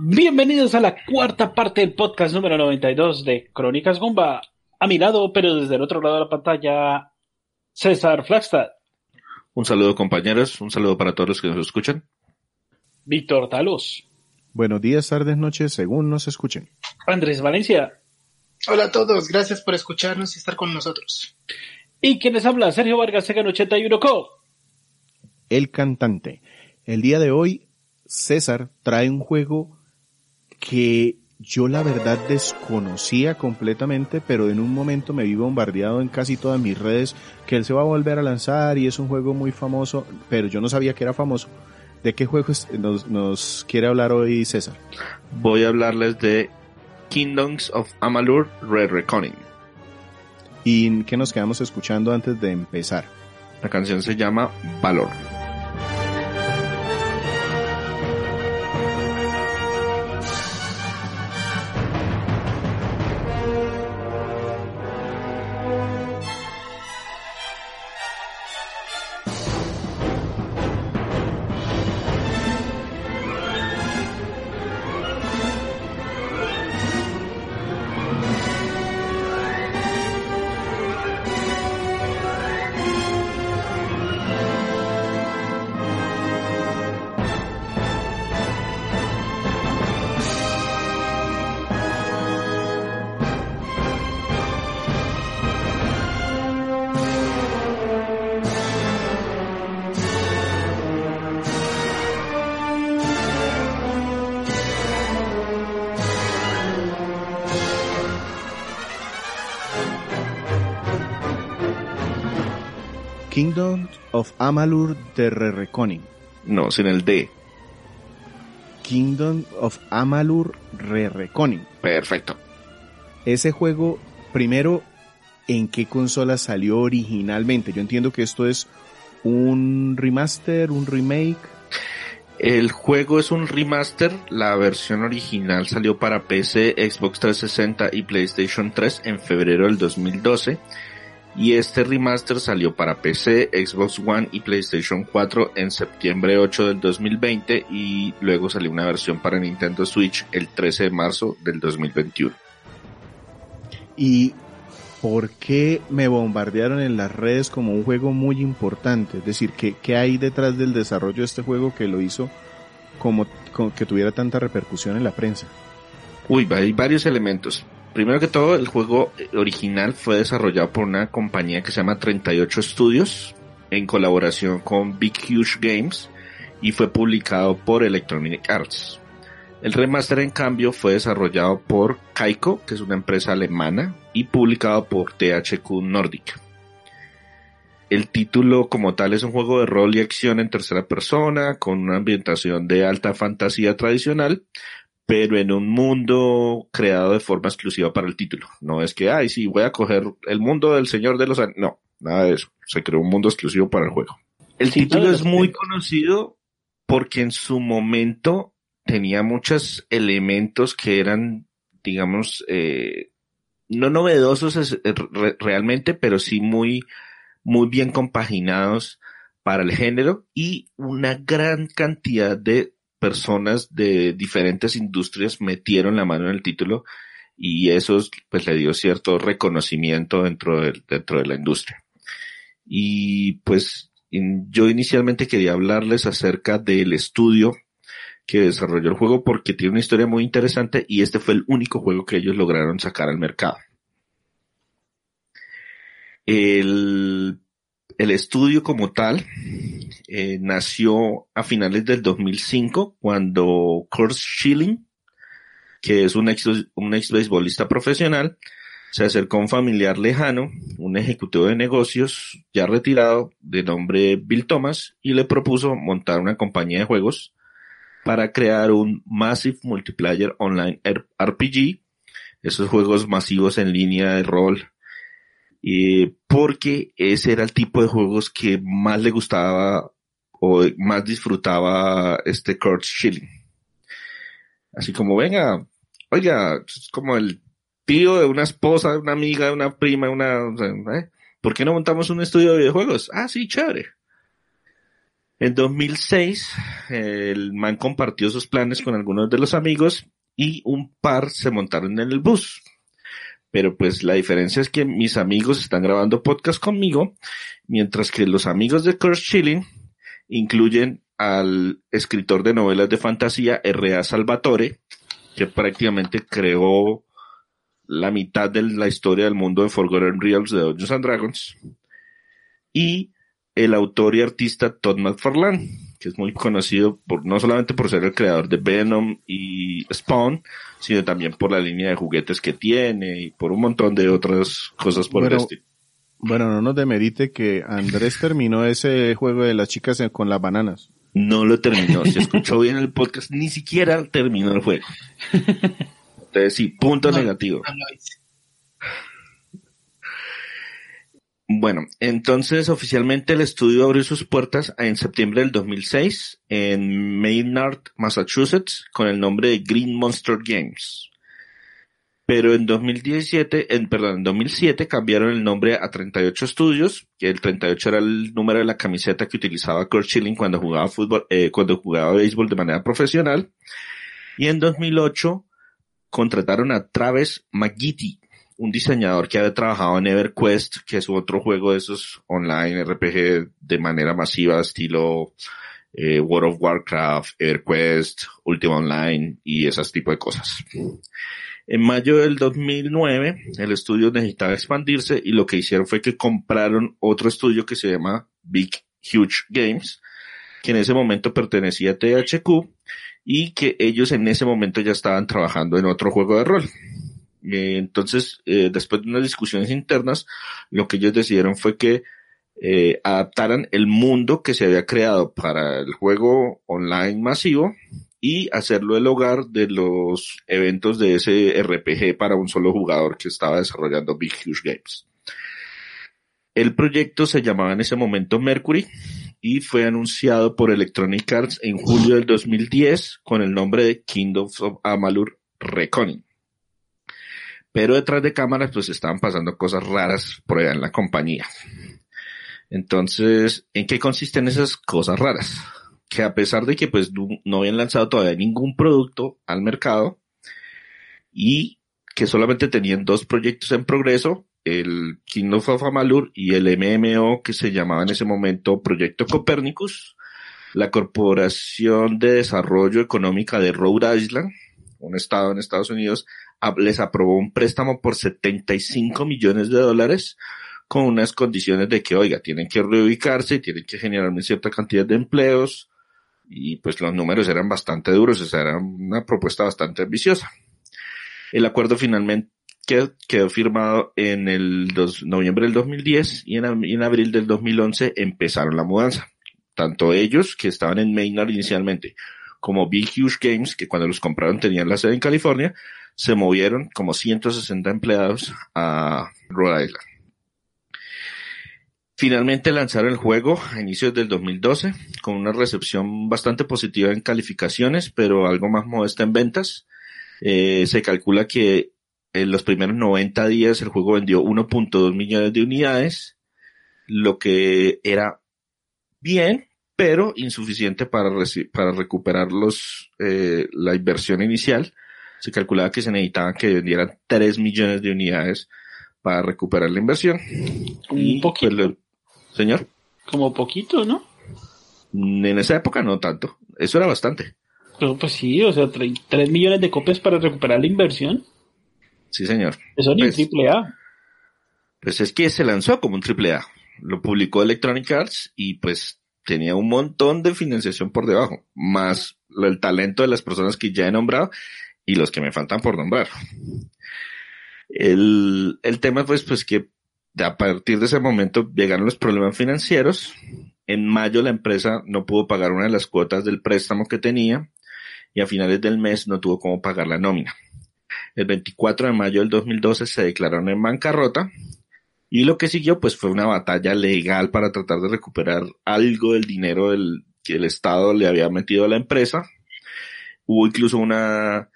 Bienvenidos a la cuarta parte del podcast número 92 de Crónicas Gumba. A mi lado, pero desde el otro lado de la pantalla, César Flagstad. Un saludo compañeros, un saludo para todos los que nos escuchan. Víctor Talos. Buenos días, tardes, noches, según nos escuchen. Andrés Valencia. Hola a todos, gracias por escucharnos y estar con nosotros. ¿Y quién les habla? Sergio Vargas, Segan 81 Co. El cantante. El día de hoy, César trae un juego que yo la verdad desconocía completamente, pero en un momento me vi bombardeado en casi todas mis redes que él se va a volver a lanzar y es un juego muy famoso, pero yo no sabía que era famoso. ¿De qué juego nos, nos quiere hablar hoy César? Voy a hablarles de Kingdoms of Amalur Red Reckoning. ¿Y qué nos quedamos escuchando antes de empezar? La canción se llama Valor. Kingdom of Amalur de Re-Reconing. No, sin el D. Kingdom of Amalur. Perfecto. Ese juego, primero, ¿en qué consola salió originalmente? Yo entiendo que esto es un remaster, un remake. El juego es un remaster, la versión original salió para PC, Xbox 360 y PlayStation 3 en febrero del 2012 y este remaster salió para PC, Xbox One y PlayStation 4 en septiembre 8 del 2020 y luego salió una versión para Nintendo Switch el 13 de marzo del 2021. ¿Y por qué me bombardearon en las redes como un juego muy importante? Es decir, ¿qué, qué hay detrás del desarrollo de este juego que lo hizo como, como que tuviera tanta repercusión en la prensa? Uy, hay varios elementos primero que todo, el juego original fue desarrollado por una compañía que se llama 38 Studios en colaboración con Big Huge Games y fue publicado por Electronic Arts. El remaster en cambio fue desarrollado por Kaiko, que es una empresa alemana, y publicado por THQ Nordic. El título como tal es un juego de rol y acción en tercera persona, con una ambientación de alta fantasía tradicional, pero en un mundo creado de forma exclusiva para el título. No es que, ay, sí, voy a coger el mundo del Señor de los No, nada de eso. Se creó un mundo exclusivo para el juego. El título es muy conocido porque en su momento tenía muchos elementos que eran, digamos, eh, no novedosos realmente, pero sí muy, muy bien compaginados para el género y una gran cantidad de personas de diferentes industrias metieron la mano en el título y eso pues le dio cierto reconocimiento dentro de, dentro de la industria. Y pues yo inicialmente quería hablarles acerca del estudio que desarrolló el juego porque tiene una historia muy interesante y este fue el único juego que ellos lograron sacar al mercado. El el estudio como tal eh, nació a finales del 2005 cuando Kurt Schilling, que es un ex, un ex beisbolista profesional, se acercó a un familiar lejano, un ejecutivo de negocios ya retirado de nombre Bill Thomas, y le propuso montar una compañía de juegos para crear un Massive Multiplayer Online RPG, esos juegos masivos en línea de rol eh, porque ese era el tipo de juegos que más le gustaba o más disfrutaba este Kurt Schilling. Así como, venga, oiga, es como el tío de una esposa, de una amiga, de una prima, una, ¿eh? ¿por qué no montamos un estudio de videojuegos? Ah, sí, chévere. En 2006, el man compartió sus planes con algunos de los amigos y un par se montaron en el bus. Pero pues la diferencia es que mis amigos están grabando podcast conmigo, mientras que los amigos de Curse Chilling incluyen al escritor de novelas de fantasía R.A. Salvatore, que prácticamente creó la mitad de la historia del mundo de Forgotten Realms de Dungeons and Dragons, y el autor y artista Todd McFarlane, que es muy conocido por, no solamente por ser el creador de Venom y Spawn, sino también por la línea de juguetes que tiene y por un montón de otras cosas por el estilo. Bueno, no nos demerite que Andrés terminó ese juego de las chicas con las bananas. No lo terminó. Se escuchó bien el podcast, ni siquiera terminó el juego. Entonces sí, punto negativo. Bueno, entonces oficialmente el estudio abrió sus puertas en septiembre del 2006 en Maynard, Massachusetts, con el nombre de Green Monster Games. Pero en 2017, en, perdón, en 2007 cambiaron el nombre a 38 Studios, que el 38 era el número de la camiseta que utilizaba Kurt Schilling cuando jugaba fútbol, eh, cuando jugaba béisbol de manera profesional. Y en 2008 contrataron a Travis McGeety, un diseñador que había trabajado en EverQuest, que es otro juego de esos online RPG de manera masiva, estilo eh, World of Warcraft, EverQuest, Ultima Online y esas tipo de cosas. En mayo del 2009, el estudio necesitaba expandirse y lo que hicieron fue que compraron otro estudio que se llama Big Huge Games, que en ese momento pertenecía a THQ y que ellos en ese momento ya estaban trabajando en otro juego de rol. Eh, entonces, eh, después de unas discusiones internas, lo que ellos decidieron fue que eh, adaptaran el mundo que se había creado para el juego online masivo y hacerlo el hogar de los eventos de ese RPG para un solo jugador que estaba desarrollando Big Huge Games. El proyecto se llamaba en ese momento Mercury y fue anunciado por Electronic Arts en julio del 2010 con el nombre de Kingdoms of Amalur Reckoning. Pero detrás de cámaras pues estaban pasando cosas raras por allá en la compañía. Entonces, ¿en qué consisten esas cosas raras? que a pesar de que pues no habían lanzado todavía ningún producto al mercado y que solamente tenían dos proyectos en progreso, el Kingdom of Amalur y el MMO que se llamaba en ese momento Proyecto Copernicus, la Corporación de Desarrollo Económica de Rhode Island, un estado en Estados Unidos, les aprobó un préstamo por 75 millones de dólares con unas condiciones de que, oiga, tienen que reubicarse, tienen que generar una cierta cantidad de empleos, y pues los números eran bastante duros, o sea, era una propuesta bastante ambiciosa. El acuerdo finalmente quedó, firmado en el noviembre del 2010 y en, en, abril del 2011 empezaron la mudanza. Tanto ellos, que estaban en Maynard inicialmente, como Big Huge Games, que cuando los compraron tenían la sede en California, se movieron como 160 empleados a Rhode Island. Finalmente lanzaron el juego a inicios del 2012 con una recepción bastante positiva en calificaciones, pero algo más modesta en ventas. Eh, se calcula que en los primeros 90 días el juego vendió 1.2 millones de unidades, lo que era bien, pero insuficiente para, para recuperar los, eh, la inversión inicial. Se calculaba que se necesitaban que vendieran 3 millones de unidades para recuperar la inversión. Un y, pues, poquito. Señor. Como poquito, ¿no? En esa época no tanto. Eso era bastante. Pero pues sí, o sea, 3 millones de copias para recuperar la inversión. Sí, señor. Eso ni un pues, triple A. Pues es que se lanzó como un triple A. Lo publicó Electronic Arts y pues tenía un montón de financiación por debajo, más el talento de las personas que ya he nombrado y los que me faltan por nombrar. El, el tema pues, pues que a partir de ese momento llegaron los problemas financieros. En mayo la empresa no pudo pagar una de las cuotas del préstamo que tenía y a finales del mes no tuvo cómo pagar la nómina. El 24 de mayo del 2012 se declararon en bancarrota y lo que siguió pues fue una batalla legal para tratar de recuperar algo del dinero del, que el Estado le había metido a la empresa. Hubo incluso una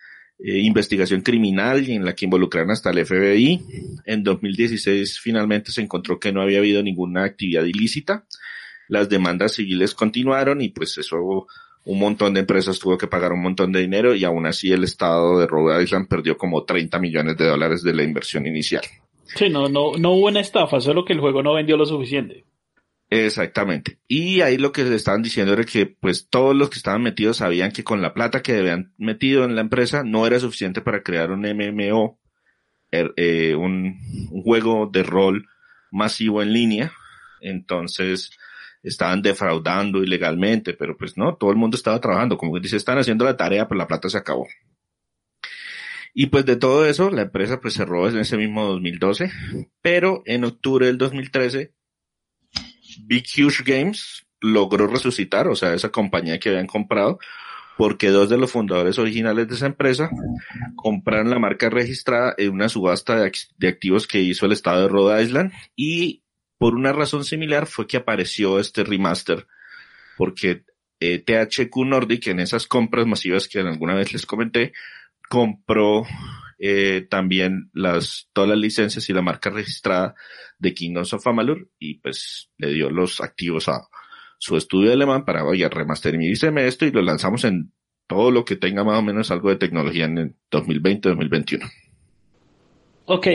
eh, investigación criminal en la que involucraron hasta el FBI. En 2016 finalmente se encontró que no había habido ninguna actividad ilícita. las demandas civiles continuaron y pues eso un montón de empresas tuvo que pagar un montón de dinero y aún así el estado de Rhode Island perdió como 30 millones de dólares de la inversión inicial. Sí, no, no, no hubo una estafa, solo que el juego no vendió lo suficiente. Exactamente. Y ahí lo que le estaban diciendo era que pues todos los que estaban metidos sabían que con la plata que habían metido en la empresa no era suficiente para crear un MMO, er, eh, un, juego de rol masivo en línea. Entonces, estaban defraudando ilegalmente, pero pues no, todo el mundo estaba trabajando, como que dice, están haciendo la tarea, pero la plata se acabó. Y pues de todo eso, la empresa pues cerró en ese mismo 2012, pero en octubre del 2013, Big Huge Games logró resucitar, o sea, esa compañía que habían comprado, porque dos de los fundadores originales de esa empresa compraron la marca registrada en una subasta de, activos que hizo el estado de Rhode Island y por una razón similar fue que apareció este remaster, porque eh, THQ Nordic en esas compras masivas que alguna vez les comenté, compró eh, también las, todas las licencias y la marca registrada de Kingdoms of Amalur y pues le dio los activos a su estudio alemán para, oye, remasterizarme esto y lo lanzamos en todo lo que tenga más o menos algo de tecnología en el 2020-2021. Ok,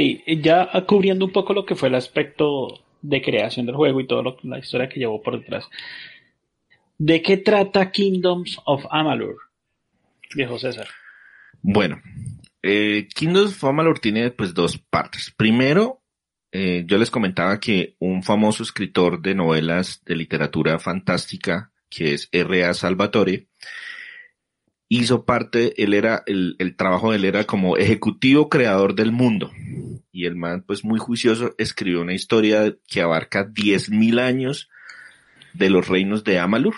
ya cubriendo un poco lo que fue el aspecto de creación del juego y toda la historia que llevó por detrás. ¿De qué trata Kingdoms of Amalur, viejo César? Bueno, eh, Kingdoms of Amalur tiene pues dos partes. Primero, eh, yo les comentaba que un famoso escritor de novelas de literatura fantástica, que es R.A. Salvatore, hizo parte, él era, el, el trabajo de él era como ejecutivo creador del mundo. Y el man, pues muy juicioso, escribió una historia que abarca 10.000 años de los reinos de Amalur.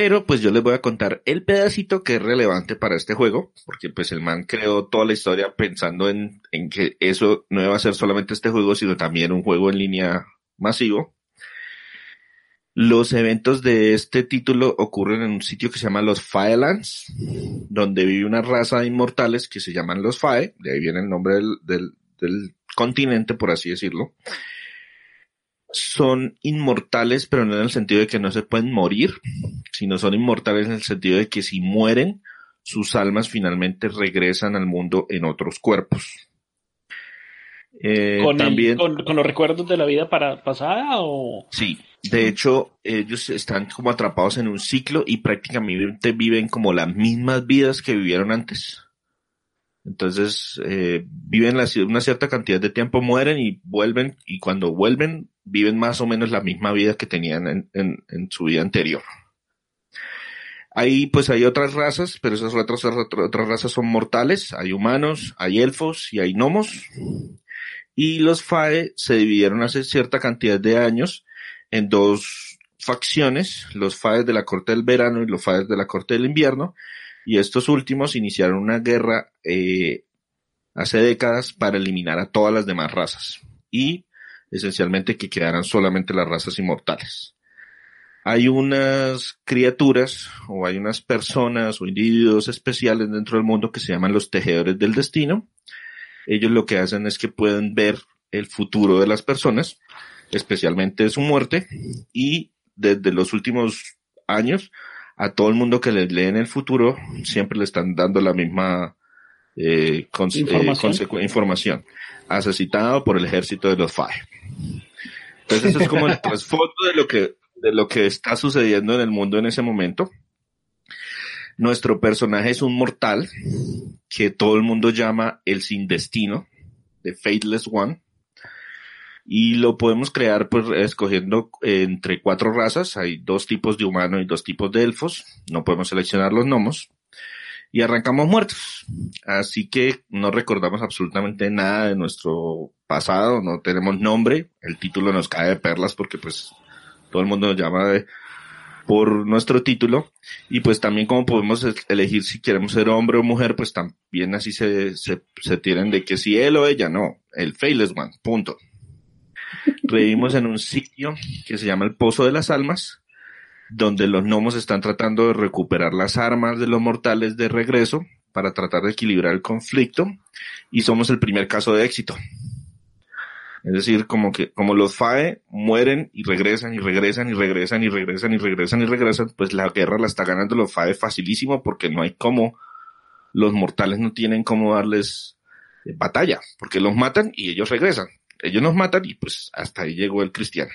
Pero pues yo les voy a contar el pedacito que es relevante para este juego, porque pues el man creó toda la historia pensando en, en que eso no iba a ser solamente este juego, sino también un juego en línea masivo. Los eventos de este título ocurren en un sitio que se llama los Faelands, donde vive una raza de inmortales que se llaman los Fae, de ahí viene el nombre del, del, del continente, por así decirlo. Son inmortales, pero no en el sentido de que no se pueden morir, sino son inmortales en el sentido de que si mueren, sus almas finalmente regresan al mundo en otros cuerpos. Eh, ¿Con, también, con, con, los recuerdos de la vida para, pasada o...? Sí, de hecho, ellos están como atrapados en un ciclo y prácticamente viven como las mismas vidas que vivieron antes. Entonces, eh, viven la, una cierta cantidad de tiempo, mueren y vuelven, y cuando vuelven, viven más o menos la misma vida que tenían en, en, su vida anterior. Ahí pues hay otras razas, pero esas otras, otras razas son mortales, hay humanos, hay elfos y hay gnomos. Y los Fae se dividieron hace cierta cantidad de años en dos facciones, los Faes de la Corte del Verano y los Faes de la Corte del Invierno, y estos últimos iniciaron una guerra eh, hace décadas para eliminar a todas las demás razas y esencialmente que quedaran solamente las razas inmortales. Hay unas criaturas o hay unas personas o individuos especiales dentro del mundo que se llaman los tejedores del destino, ellos lo que hacen es que pueden ver el futuro de las personas, especialmente su muerte, y desde los últimos años, a todo el mundo que les leen el futuro, siempre le están dando la misma eh, eh información. información, asesinado por el ejército de los FAE. Entonces eso es como el trasfondo de lo que, de lo que está sucediendo en el mundo en ese momento. Nuestro personaje es un mortal que todo el mundo llama el sin destino, The Fateless One. Y lo podemos crear pues escogiendo entre cuatro razas. Hay dos tipos de humano y dos tipos de elfos. No podemos seleccionar los gnomos. Y arrancamos muertos. Así que no recordamos absolutamente nada de nuestro pasado. No tenemos nombre. El título nos cae de perlas porque pues todo el mundo nos llama de por nuestro título y pues también como podemos elegir si queremos ser hombre o mujer, pues también así se, se, se de que si él o ella, no, el Faithless One, punto. Revivimos en un sitio que se llama el Pozo de las Almas, donde los gnomos están tratando de recuperar las armas de los mortales de regreso para tratar de equilibrar el conflicto y somos el primer caso de éxito. Es decir, como que, como los FAE mueren y regresan y regresan y regresan y regresan y regresan y regresan, pues la guerra la está ganando los FAE facilísimo porque no hay como, los mortales no tienen cómo darles eh, batalla, porque los matan y ellos regresan. Ellos nos matan y pues hasta ahí llegó el cristiano.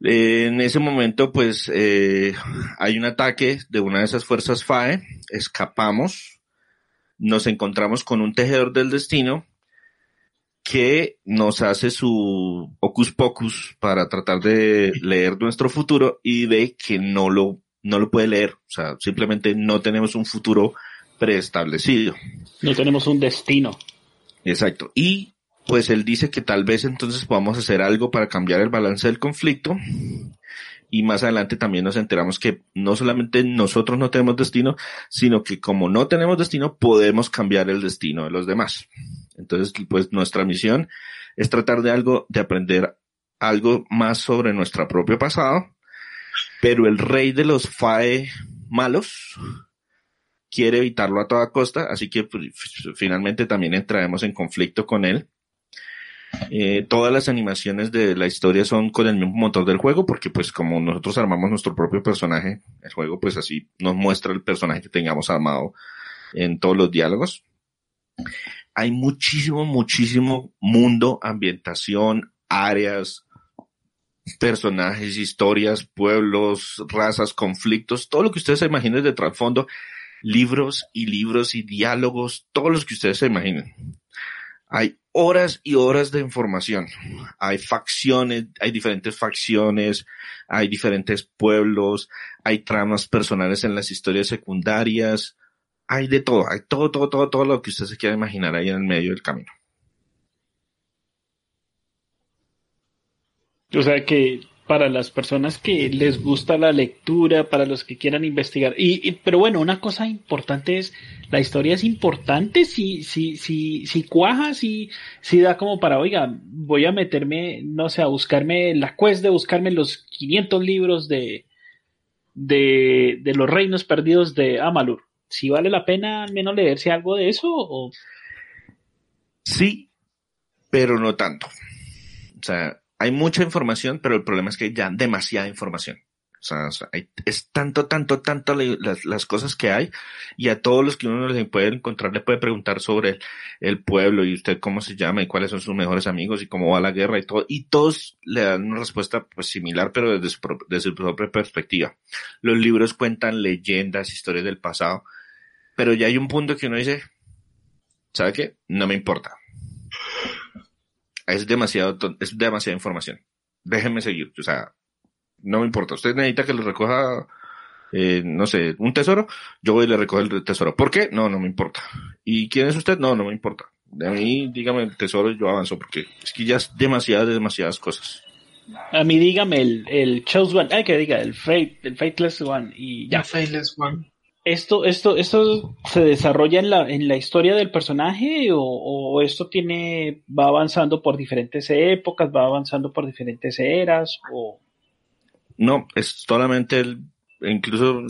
En ese momento, pues, eh, hay un ataque de una de esas fuerzas FAE, escapamos, nos encontramos con un tejedor del destino que nos hace su ocus pocus para tratar de leer nuestro futuro y ve que no lo, no lo puede leer. O sea, simplemente no tenemos un futuro preestablecido. No tenemos un destino. Exacto. Y pues él dice que tal vez entonces podamos hacer algo para cambiar el balance del conflicto. Y más adelante también nos enteramos que no solamente nosotros no tenemos destino, sino que como no tenemos destino, podemos cambiar el destino de los demás. Entonces, pues nuestra misión es tratar de algo, de aprender algo más sobre nuestro propio pasado, pero el rey de los FAE malos quiere evitarlo a toda costa, así que pues, finalmente también entraremos en conflicto con él eh, todas las animaciones de la historia son con el mismo motor del juego, porque pues como nosotros armamos nuestro propio personaje, el juego pues así nos muestra el personaje que tengamos armado en todos los diálogos. Hay muchísimo, muchísimo mundo, ambientación, áreas, personajes, historias, pueblos, razas, conflictos, todo lo que ustedes se imaginen de trasfondo, libros y libros y diálogos, todos los que ustedes se imaginen. Hay horas y horas de información. Hay facciones, hay diferentes facciones, hay diferentes pueblos, hay tramas personales en las historias secundarias, hay de todo, hay todo, todo, todo, todo lo que usted se quiera imaginar ahí en el medio del camino. O sea que para las personas que les gusta la lectura, para los que quieran investigar. Y, pero bueno, una cosa importante es, la historia es importante si, si, si, si cuaja, si, si da como para, oiga, voy a meterme, no sé, a buscarme la quest de buscarme los 500 libros de, de, de los reinos perdidos de Amalur. Si vale la pena al menos leerse algo de eso o... Sí, pero no tanto. O sea, hay mucha información, pero el problema es que hay ya demasiada información. O sea, es tanto, tanto, tanto las, cosas que hay y a todos los que uno les puede encontrar le puede preguntar sobre el, pueblo y usted cómo se llama y cuáles son sus mejores amigos y cómo va la guerra y todo. Y todos le dan una respuesta pues similar, pero desde su, desde su propia perspectiva. Los libros cuentan leyendas, historias del pasado, pero ya hay un punto que uno dice, ¿sabe qué? No me importa es demasiado, es demasiada información. Déjenme seguir, o sea, no me importa. Usted necesita que le recoja, eh, no sé, un tesoro, yo voy y le recojo el tesoro. ¿Por qué? No, no me importa. ¿Y quién es usted? No, no me importa. De mí, dígame el tesoro y yo avanzo, porque es que ya es demasiadas, demasiadas cosas. A mí dígame el, el Chose One, ay que diga, el Fate, el Fateless One y ya. El Fateless One esto, esto, esto se desarrolla en la, en la historia del personaje o, esto tiene, va avanzando por diferentes épocas, va avanzando por diferentes eras o... No, es solamente el, incluso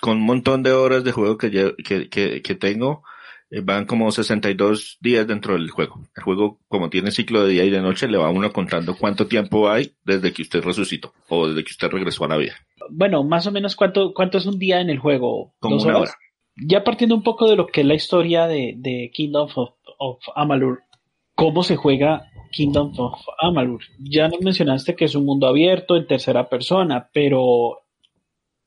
con un montón de horas de juego que, que, que tengo, eh, van como 62 días dentro del juego. El juego, como tiene ciclo de día y de noche, le va a uno contando cuánto tiempo hay desde que usted resucitó o desde que usted regresó a la vida. Bueno, más o menos cuánto, cuánto es un día en el juego. Como una hora. Ya partiendo un poco de lo que es la historia de, de Kingdom of, Amalur, ¿cómo se juega Kingdom of Amalur? Ya nos mencionaste que es un mundo abierto en tercera persona, pero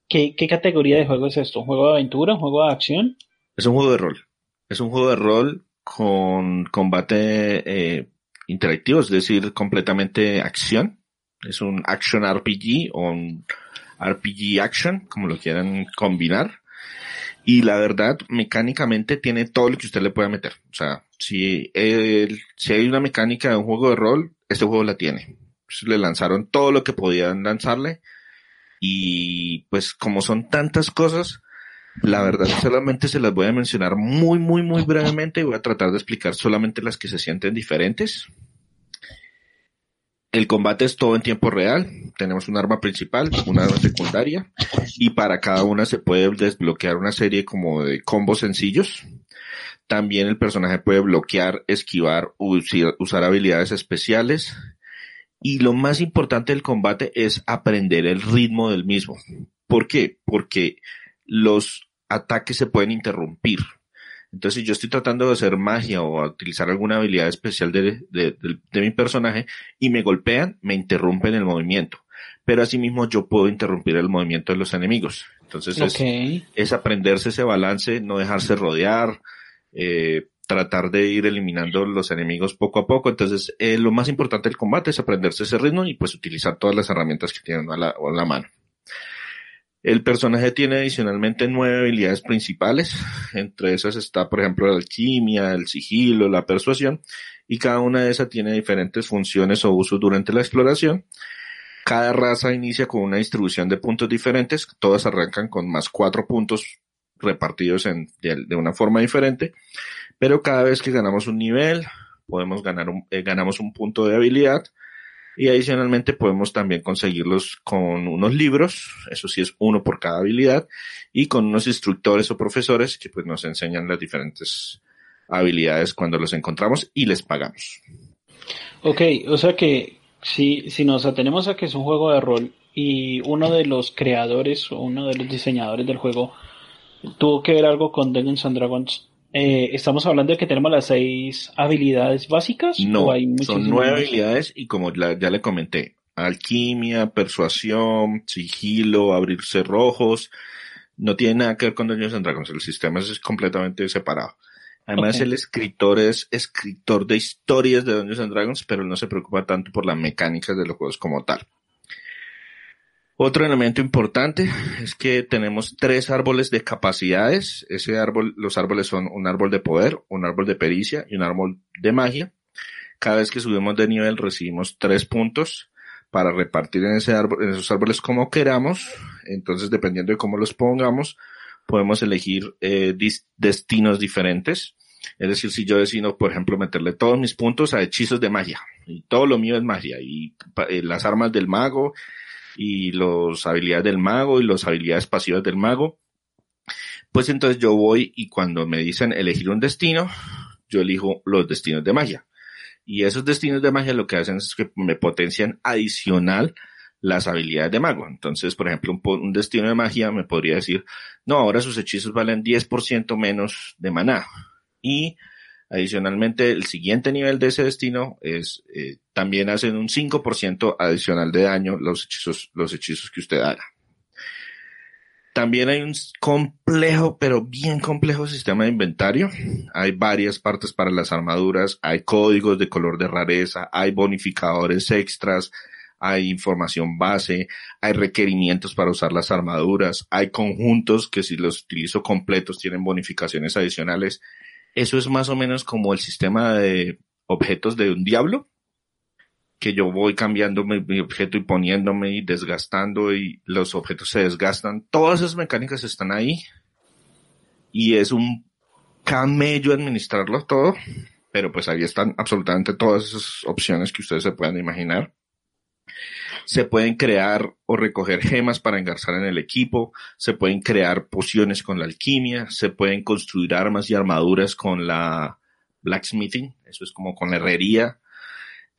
¿qué, qué categoría de juego es esto? ¿Un juego de aventura? ¿Un juego de acción? Es un juego de rol. Es un juego de rol con combate eh, interactivo, es decir, completamente acción. Es un action RPG o un RPG action, como lo quieran combinar. Y la verdad, mecánicamente tiene todo lo que usted le pueda meter. O sea, si, si hay una mecánica de un juego de rol, este juego la tiene. le lanzaron todo lo que podían lanzarle. Y pues como son tantas cosas, la verdad, solamente se las voy a mencionar muy, muy, muy brevemente y voy a tratar de explicar solamente las que se sienten diferentes. El combate es todo en tiempo real. Tenemos un arma principal, una arma secundaria y para cada una se puede desbloquear una serie como de combos sencillos. También el personaje puede bloquear, esquivar, usar habilidades especiales. Y lo más importante del combate es aprender el ritmo del mismo. ¿Por qué? Porque los ataques se pueden interrumpir. Entonces, si yo estoy tratando de hacer magia o utilizar alguna habilidad especial de, mi personaje y me golpean, me interrumpen el movimiento. Pero asimismo yo puedo interrumpir el movimiento de los enemigos. Entonces es, aprenderse ese balance, no dejarse rodear, eh, tratar de ir eliminando los enemigos poco a poco. Entonces eh, lo más importante del combate es aprenderse ese ritmo y pues utilizar todas las herramientas que tienen a la, a la mano. El personaje tiene adicionalmente nueve habilidades principales. Entre esas está, por ejemplo, la alquimia, el sigilo, la persuasión. Y cada una de esas tiene diferentes funciones o usos durante la exploración. Cada raza inicia con una distribución de puntos diferentes. Todas arrancan con más cuatro puntos repartidos en, de, una forma diferente. Pero cada vez que ganamos un nivel, podemos ganar un, eh, ganamos un punto de habilidad y adicionalmente podemos también conseguirlos con unos libros, eso sí es uno por cada habilidad, y con unos instructores o profesores que pues nos enseñan las diferentes habilidades cuando los encontramos y les pagamos. Ok, o sea que si, si nos atenemos a que es un juego de rol y uno de los creadores o uno de los diseñadores del juego tuvo que ver algo con Dungeons and Dragons, eh, ¿Estamos hablando de que tenemos las seis habilidades básicas? No, son nueve habilidades y como ya le comenté, alquimia, persuasión, sigilo, abrir cerrojos, no tiene nada que ver con Dungeons and Dragons, el sistema es completamente separado. Además, el escritor es escritor de historias de Dungeons and Dragons, pero no se preocupa tanto por las mecánicas de los juegos como tal. Otro elemento importante es que tenemos tres árboles de capacidades. Ese árbol, los árboles son un árbol de poder, un árbol de pericia y un árbol de magia. Cada vez que subimos de nivel recibimos tres puntos para repartir en, ese árbol, en esos árboles como queramos. Entonces, dependiendo de cómo los pongamos, podemos elegir eh, destinos diferentes. Es decir, si yo decido, por ejemplo, meterle todos mis puntos a hechizos de magia, y todo lo mío es magia, y eh, las armas del mago, y las habilidades del mago y las habilidades pasivas del mago. Pues entonces yo voy y cuando me dicen elegir un destino, yo elijo los destinos de magia. Y esos destinos de magia lo que hacen es que me potencian adicional las habilidades de mago. Entonces, por ejemplo, un, destino de magia me podría decir, no, ahora sus hechizos valen 10% menos de maná. Y Adicionalmente, el siguiente nivel de ese destino es, eh, también hacen un 5% adicional de daño los hechizos, los hechizos que usted haga. También hay un complejo, pero bien complejo sistema de inventario. Hay varias partes para las armaduras, hay códigos de color de rareza, hay bonificadores extras, hay información base, hay requerimientos para usar las armaduras, hay conjuntos que si los utilizo completos tienen bonificaciones adicionales eso es más o menos como el sistema de objetos de un diablo, que yo voy cambiando mi, objeto y poniéndome y desgastando y los objetos se desgastan. Todas esas mecánicas están ahí y es un camello administrarlo todo, pero pues ahí están absolutamente todas esas opciones que ustedes se puedan imaginar. Se pueden crear o recoger gemas para engarzar en el equipo, se pueden crear pociones con la alquimia, se pueden construir armas y armaduras con la blacksmithing, eso es como con la herrería.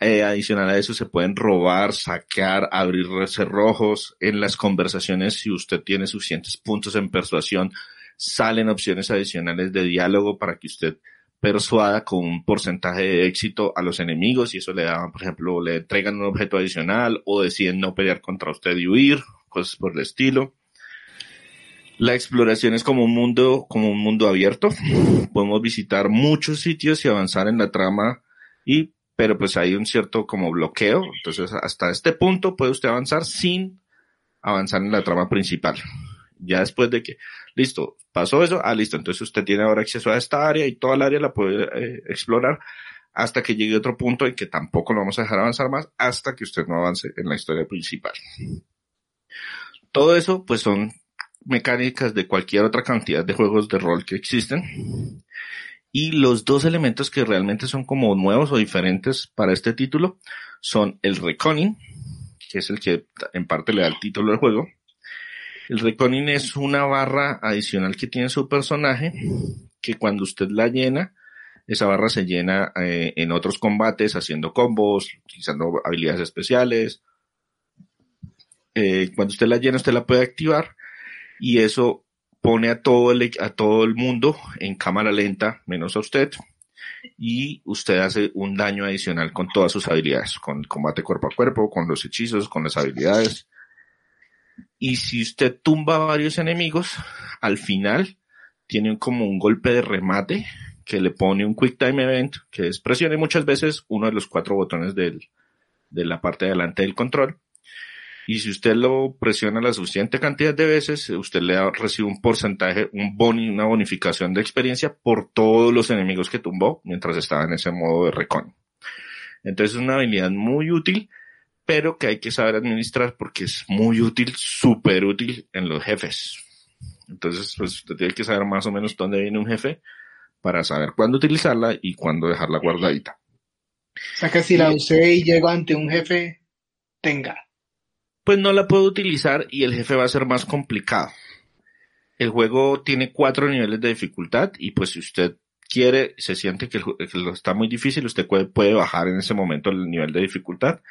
Eh, adicional a eso se pueden robar, saquear, abrir cerrojos. En las conversaciones, si usted tiene suficientes puntos en persuasión, salen opciones adicionales de diálogo para que usted persuada con un porcentaje de éxito a los enemigos y eso le da, por ejemplo, le entregan un objeto adicional o deciden no pelear contra usted y huir, cosas por el estilo. La exploración es como un mundo, como un mundo abierto. Podemos visitar muchos sitios y avanzar en la trama y, pero pues hay un cierto como bloqueo. Entonces hasta este punto puede usted avanzar sin avanzar en la trama principal. Ya después de que, listo, pasó eso, ah, listo, entonces usted tiene ahora acceso a esta área y toda el área la puede eh, explorar hasta que llegue otro punto en que tampoco lo vamos a dejar avanzar más hasta que usted no avance en la historia principal. Todo eso, pues son mecánicas de cualquier otra cantidad de juegos de rol que existen. Y los dos elementos que realmente son como nuevos o diferentes para este título son el Reconning, que es el que en parte le da el título del juego, el Reconin es una barra adicional que tiene su personaje que cuando usted la llena, esa barra se llena eh, en otros combates haciendo combos, utilizando habilidades especiales. Eh, cuando usted la llena, usted la puede activar y eso pone a todo el, a todo el mundo en cámara lenta, menos a usted, y usted hace un daño adicional con todas sus habilidades, con el combate cuerpo a cuerpo, con los hechizos, con las habilidades. Y si usted tumba varios enemigos, al final tiene como un golpe de remate que le pone un Quick Time Event, que es presione muchas veces uno de los cuatro botones del, de la parte de adelante del control. Y si usted lo presiona la suficiente cantidad de veces, usted le da, recibe un porcentaje, un boni, una bonificación de experiencia por todos los enemigos que tumbó mientras estaba en ese modo de recon. Entonces es una habilidad muy útil, pero que hay que saber administrar porque es muy útil, súper útil en los jefes. Entonces, pues usted tiene que saber más o menos dónde viene un jefe para saber cuándo utilizarla y cuándo dejarla guardadita. O sea que si la usé y llego ante un jefe, tenga pues no la puedo utilizar y el jefe va a ser más complicado. El juego tiene cuatro niveles de dificultad y pues si usted quiere, se siente que, lo está muy difícil, usted puede, bajar en ese momento el nivel de dificultad.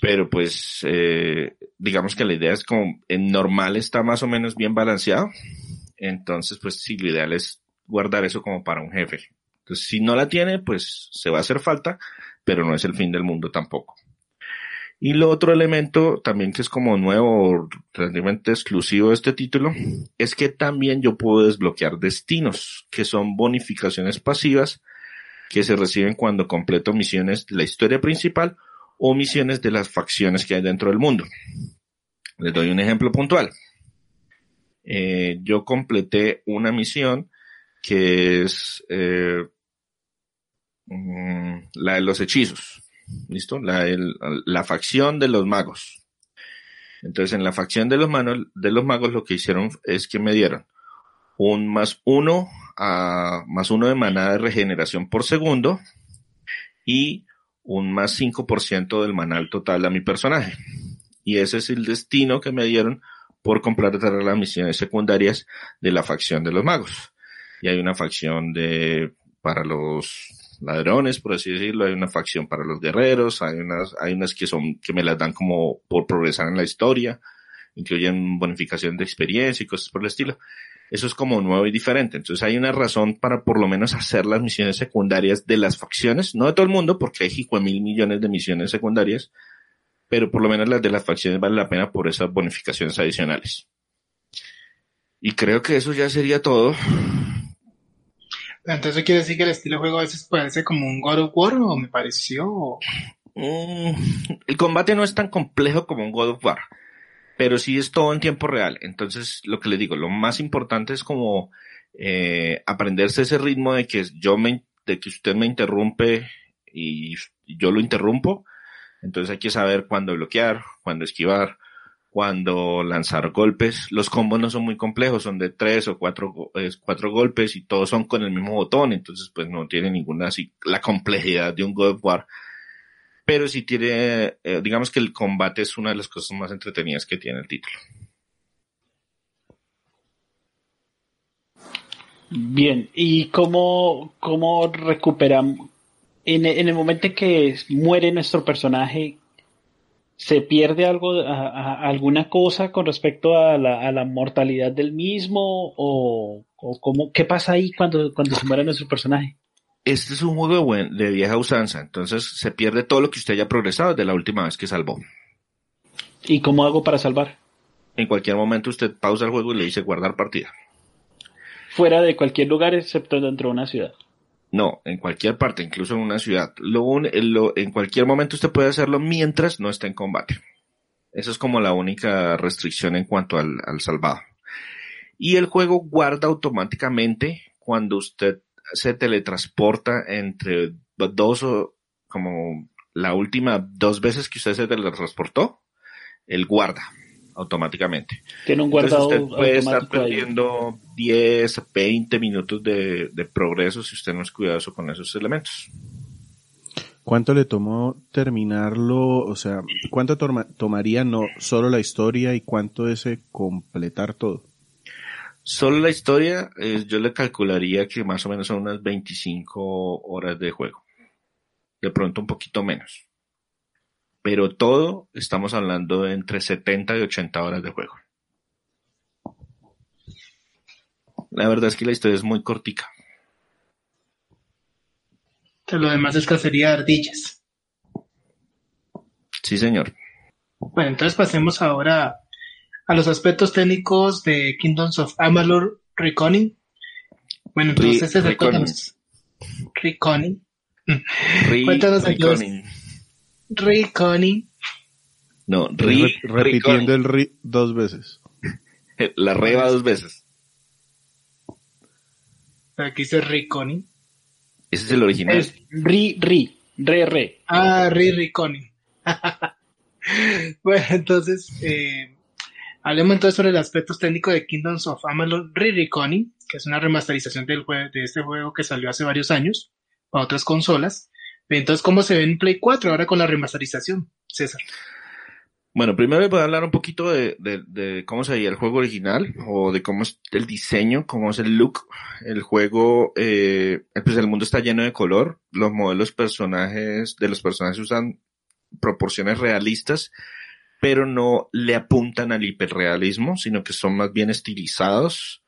Pero pues, eh, digamos que la idea es como en normal está más o menos bien balanceado. Entonces, pues sí, lo ideal es guardar eso como para un jefe. Entonces, si no la tiene, pues se va a hacer falta, pero no es el fin del mundo tampoco. Y lo otro elemento también que es como nuevo, realmente exclusivo de este título, es que también yo puedo desbloquear destinos, que son bonificaciones pasivas que se reciben cuando completo misiones de la historia principal o misiones de las facciones que hay dentro del mundo. Les doy un ejemplo puntual. Eh, yo completé una misión que es eh, mm, la de los hechizos. ¿Listo? La, la facción de los magos. Entonces, en la facción de los, de los magos lo que hicieron es que me dieron un más uno a más uno de manada de regeneración por segundo y un más 5% del manal total a mi personaje. Y ese es el destino que me dieron por completar las misiones secundarias de la facción de los magos. Y hay una facción de para los ladrones, por así decirlo, hay una facción para los guerreros, hay unas, hay unas que son, que me las dan como por progresar en la historia, incluyen bonificación de experiencia y cosas por el estilo. Eso es como nuevo y diferente. Entonces hay una razón para por lo menos hacer las misiones secundarias de las facciones, no de todo el mundo, porque hay hijo mil millones de misiones secundarias, pero por lo menos las de las facciones vale la pena por esas bonificaciones adicionales. Y creo que eso ya sería todo. Entonces quiere decir que el estilo de juego a veces puede ser como un God of War o me pareció. Mm, el combate no es tan complejo como un God of War, pero sí es todo en tiempo real. Entonces lo que le digo, lo más importante es como eh, aprenderse ese ritmo de que yo me, de que usted me interrumpe y yo lo interrumpo. Entonces hay que saber cuándo bloquear, cuándo esquivar, cuando lanzar golpes. Los combos no son muy complejos, son de tres o cuatro, cuatro golpes y todos son con el mismo botón, entonces pues no tiene ninguna así la complejidad de un God War. Pero sí tiene, eh, digamos que el combate es una de las cosas más entretenidas que tiene el título. Bien, ¿y cómo, cómo recuperamos? En, el momento en que muere nuestro personaje, ¿Se pierde algo, alguna cosa con respecto a la, a la mortalidad del mismo? ¿O, o cómo, qué pasa ahí cuando, cuando se muere nuestro personaje? Este es un juego de, de vieja usanza, entonces se pierde todo lo que usted haya progresado desde la última vez que salvó. ¿Y cómo hago para salvar? En cualquier momento usted pausa el juego y le dice guardar partida. Fuera de cualquier lugar excepto dentro de una ciudad. No, en cualquier parte, incluso en una ciudad. Lo, lo, en cualquier momento usted puede hacerlo mientras no esté en combate. Esa es como la única restricción en cuanto al, al salvado. Y el juego guarda automáticamente cuando usted se teletransporta entre dos o como la última dos veces que usted se teletransportó, él guarda automáticamente. Tiene un guardado usted puede estar perdiendo 10, 20 minutos de, progreso si usted no es cuidadoso con esos elementos. ¿Cuánto le tomó terminarlo? O sea, ¿cuánto tomaría no solo la historia y cuánto es completar todo? Solo la historia, eh, yo le calcularía que más o menos son unas 25 horas de juego. De pronto un poquito menos. Pero todo estamos hablando de entre 70 y 80 horas de juego. La verdad es que la historia es muy cortica. Lo demás es cacería de ardillas. Sí, señor. Bueno, entonces pasemos ahora a los aspectos técnicos de Kingdoms of Amalur Reconning. Bueno, entonces Re- ese cuéntanos. Reconning. Cuéntanos Reconning. Reconning. No, Re- re, repitiendo el ri dos veces. La reba dos veces. Aquí dice Reconning. Ese es el original. Es ri, ri, re, re. Ah, Re Reconning. bueno, entonces, eh, hablemos entonces sobre los aspectos técnicos de Kingdoms of Amalur Re Reconning, que es una remasterización del jue- de este juego que salió hace varios años para otras consolas. Entonces, ¿cómo se ve en Play 4 ahora con la remasterización, César? Bueno, primero voy a hablar un poquito de, de, de cómo se veía el juego original o de cómo es el diseño, cómo es el look. El juego, eh, pues el mundo está lleno de color. Los modelos personajes, de los personajes usan proporciones realistas, pero no le apuntan al hiperrealismo, sino que son más bien estilizados.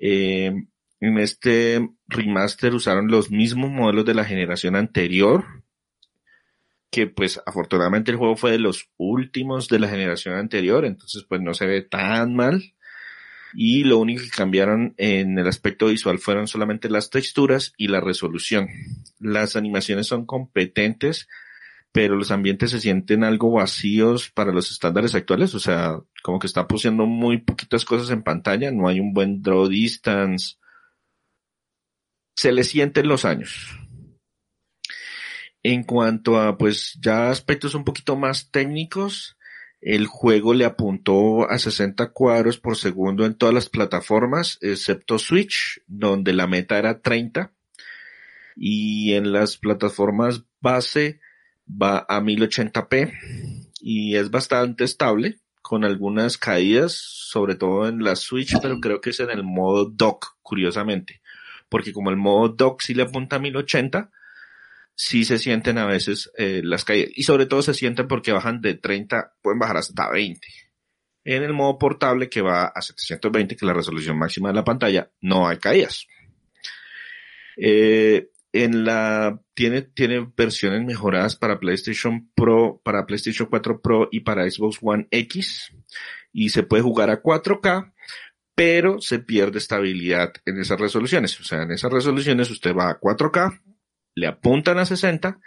Eh, en este remaster usaron los mismos modelos de la generación anterior, que pues afortunadamente el juego fue de los últimos de la generación anterior, entonces pues no se ve tan mal. Y lo único que cambiaron en el aspecto visual fueron solamente las texturas y la resolución. Las animaciones son competentes, pero los ambientes se sienten algo vacíos para los estándares actuales, o sea, como que está pusiendo muy poquitas cosas en pantalla, no hay un buen draw distance. Se le sienten los años. En cuanto a, pues, ya aspectos un poquito más técnicos, el juego le apuntó a 60 cuadros por segundo en todas las plataformas, excepto Switch, donde la meta era 30. Y en las plataformas base va a 1080p y es bastante estable, con algunas caídas, sobre todo en la Switch, pero creo que es en el modo dock, curiosamente. Porque como el modo dock sí le apunta a 1080, sí se sienten a veces eh, las caídas. Y sobre todo se sienten porque bajan de 30, pueden bajar hasta 20. En el modo portable que va a 720, que es la resolución máxima de la pantalla, no hay caídas. Eh, en la, tiene, tiene versiones mejoradas para PlayStation Pro, para PlayStation 4 Pro y para Xbox One X. Y se puede jugar a 4K, pero se pierde estabilidad en esas resoluciones. O sea, en esas resoluciones usted va a 4K, le apuntan a 60,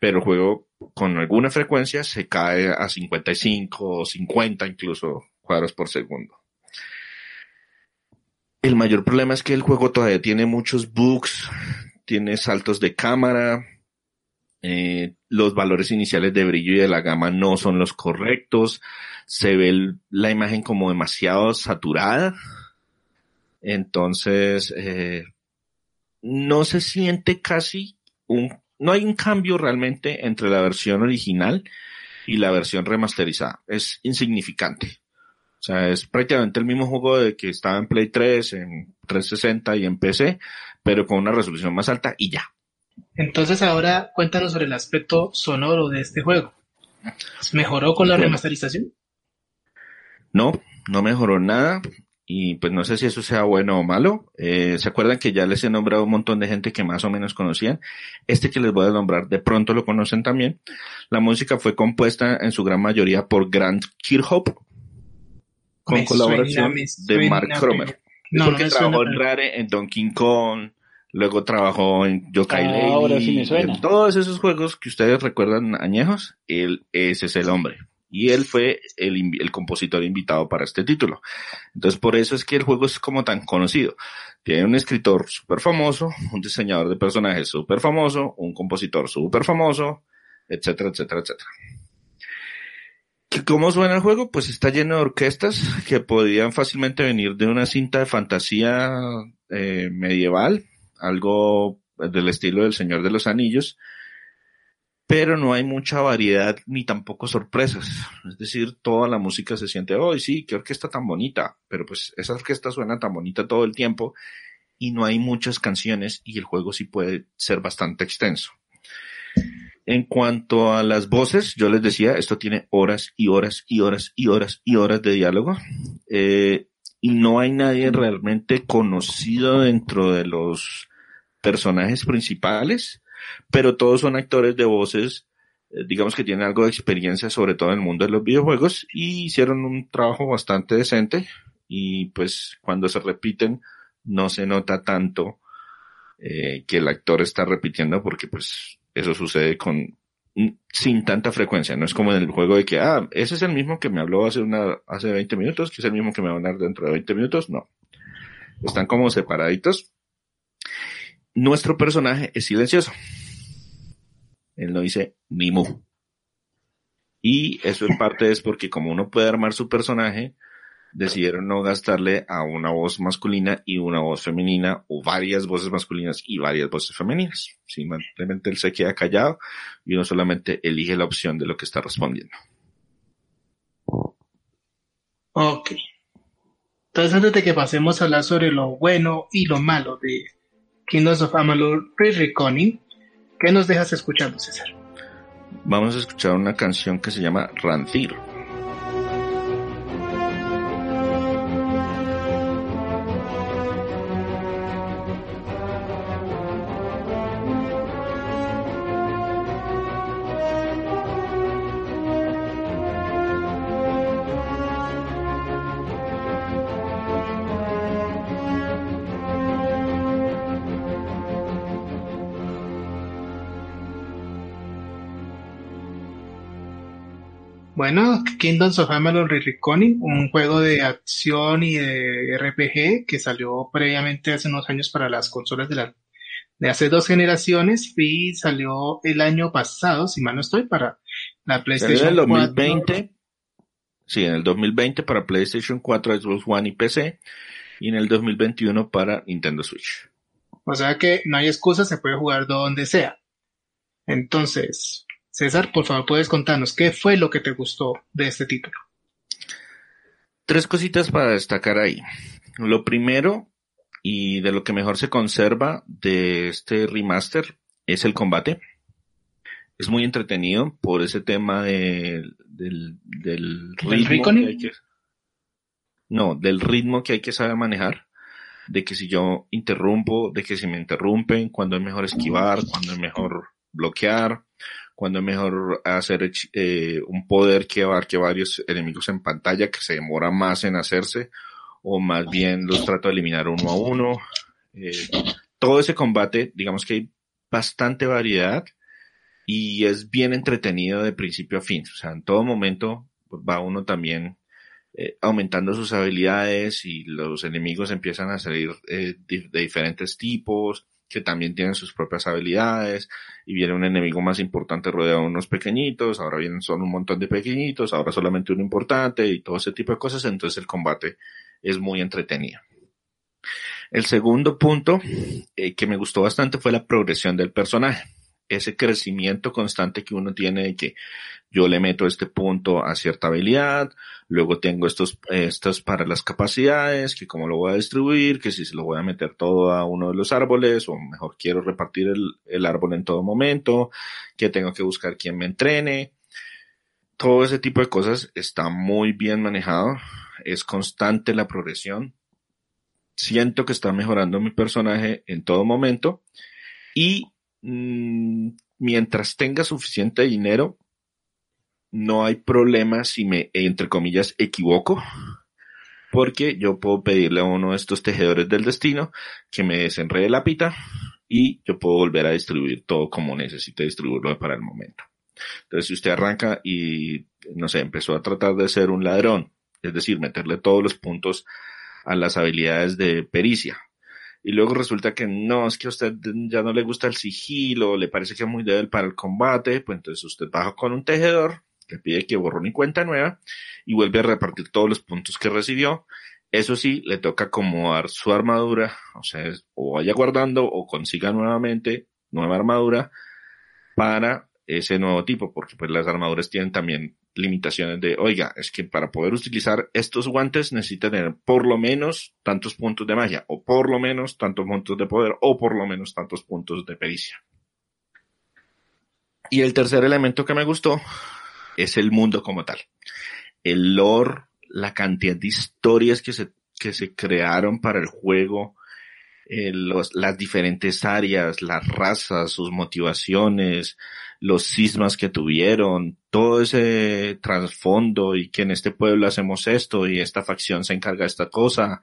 pero el juego con alguna frecuencia se cae a 55 o 50 incluso cuadros por segundo. El mayor problema es que el juego todavía tiene muchos bugs, tiene saltos de cámara, eh, los valores iniciales de brillo y de la gama no son los correctos, se ve la imagen como demasiado saturada, entonces eh, no se siente casi un, no hay un cambio realmente entre la versión original y la versión remasterizada, es insignificante. O sea, es prácticamente el mismo juego de que estaba en Play 3, en 360 y en PC, pero con una resolución más alta y ya. Entonces ahora cuéntanos sobre el aspecto sonoro de este juego. ¿Mejoró con la remasterización? No, no mejoró nada y pues no sé si eso sea bueno o malo. Eh, ¿Se acuerdan que ya les he nombrado un montón de gente que más o menos conocían? Este que les voy a nombrar de pronto lo conocen también. La música fue compuesta en su gran mayoría por Grant Kirkhope con Me colaboración suena, de Mark Cromer. No, no porque me trabajó suena. en Rare, en Donkey Kong, luego trabajó en Yokai Ah, Lady, ahora sí me suena. en todos esos juegos que ustedes recuerdan añejos, él, ese es el hombre. Y él fue el, el compositor invitado para este título. Entonces por eso es que el juego es como tan conocido. Tiene un escritor súper famoso, un diseñador de personajes súper famoso, un compositor súper famoso, etcétera, etcétera, etcétera. ¿Que ¿Cómo suena el juego? Pues está lleno de orquestas que podían fácilmente venir de una cinta de fantasía eh, medieval, algo del estilo del Señor de los Anillos. pero no hay mucha variedad ni tampoco sorpresas. Es decir, toda la música se siente, hoy sí, qué orquesta tan bonita, pero pues esa orquesta suena tan bonita todo el tiempo y no hay muchas canciones y el juego sí puede ser bastante extenso. En cuanto a las voces, yo les decía, esto tiene horas y horas y horas y horas y horas de diálogo. Eh, y no hay nadie realmente conocido dentro de los personajes principales, pero todos son actores de voces, eh, digamos que tienen algo de experiencia, sobre todo en el mundo de los videojuegos, y hicieron un trabajo bastante decente, y pues cuando se repiten, no se nota tanto eh, que el actor está repitiendo, porque pues eso sucede con sin tanta frecuencia, no es como en el juego de que, ah, ese es el mismo que me habló hace una, hace 20 minutos, que es el mismo que me va a hablar dentro de 20 minutos, no. Están como separaditos. Nuestro personaje es silencioso. Él no dice ni mu. Y eso en parte es porque como uno puede armar su personaje, decidieron no gastarle a una voz masculina y una voz femenina o varias voces masculinas y varias voces femeninas. Simplemente él se queda callado y uno solamente elige la opción de lo que está respondiendo. Ok. Entonces antes de que pasemos a hablar sobre lo bueno y lo malo de Kingdoms of Amalur Re-Reconning, ¿qué nos dejas escuchando, César? Vamos a escuchar una canción que se llama Rancir. Bueno, Kingdoms of Amalur Re-Reconning, un juego de acción y de RPG que salió previamente hace unos años para las consolas de, la, de hace dos generaciones y salió el año pasado, si mal no estoy, para la PlayStation En el 2020, sí, en el 2020 para PlayStation 4, Xbox One y PC, y en el 2021 para Nintendo Switch. O sea que no hay excusa, se puede jugar donde sea. Entonces, César, por favor, puedes contarnos qué fue lo que te gustó de este título. Tres cositas para destacar ahí. Lo primero, y de lo que mejor se conserva de este remaster, es el combate. Es muy entretenido por ese tema de, del, del ritmo. Que hay que, no, del ritmo que hay que saber manejar. De que si yo interrumpo, de que si me interrumpen, cuando es mejor esquivar, cuando es mejor bloquear, cuando es mejor hacer eh, un poder que abarque varios enemigos en pantalla que se demora más en hacerse, o más bien los trato de eliminar uno a uno. Eh, todo ese combate, digamos que hay bastante variedad y es bien entretenido de principio a fin. O sea, en todo momento va uno también eh, aumentando sus habilidades y los enemigos empiezan a salir de diferentes tipos que también tienen sus propias habilidades, y viene un enemigo más importante rodeado de unos pequeñitos, ahora vienen solo un montón de pequeñitos, ahora solamente uno importante, y todo ese tipo de cosas, entonces el combate es muy entretenido. El segundo punto eh, que me gustó bastante fue la progresión del personaje ese crecimiento constante que uno tiene de que yo le meto este punto a cierta habilidad, luego tengo estos, estos para las capacidades, que cómo lo voy a distribuir, que si se lo voy a meter todo a uno de los árboles, o mejor quiero repartir el, el árbol en todo momento, que tengo que buscar quien me entrene. Todo ese tipo de cosas está muy bien manejado, es constante la progresión. Siento que está mejorando mi personaje en todo momento y Mm, mientras tenga suficiente dinero, no hay problema si me, entre comillas, equivoco, porque yo puedo pedirle a uno de estos tejedores del destino que me desenrede la pita y yo puedo volver a distribuir todo como necesite distribuirlo para el momento. Entonces, si usted arranca y, no sé, empezó a tratar de ser un ladrón, es decir, meterle todos los puntos a las habilidades de pericia, y luego resulta que no, es que a usted ya no le gusta el sigilo, le parece que es muy débil para el combate, pues entonces usted baja con un tejedor, le pide que borre una cuenta nueva y vuelve a repartir todos los puntos que recibió. Eso sí, le toca acomodar su armadura, o sea, o vaya guardando o consiga nuevamente nueva armadura para ese nuevo tipo, porque pues las armaduras tienen también limitaciones de, oiga, es que para poder utilizar estos guantes necesita tener por lo menos tantos puntos de magia, o por lo menos tantos puntos de poder, o por lo menos tantos puntos de pericia. Y el tercer elemento que me gustó es el mundo como tal. El lore, la cantidad de historias que se, que se crearon para el juego, eh, los, las diferentes áreas, las razas, sus motivaciones, los sismas que tuvieron, todo ese trasfondo y que en este pueblo hacemos esto y esta facción se encarga de esta cosa.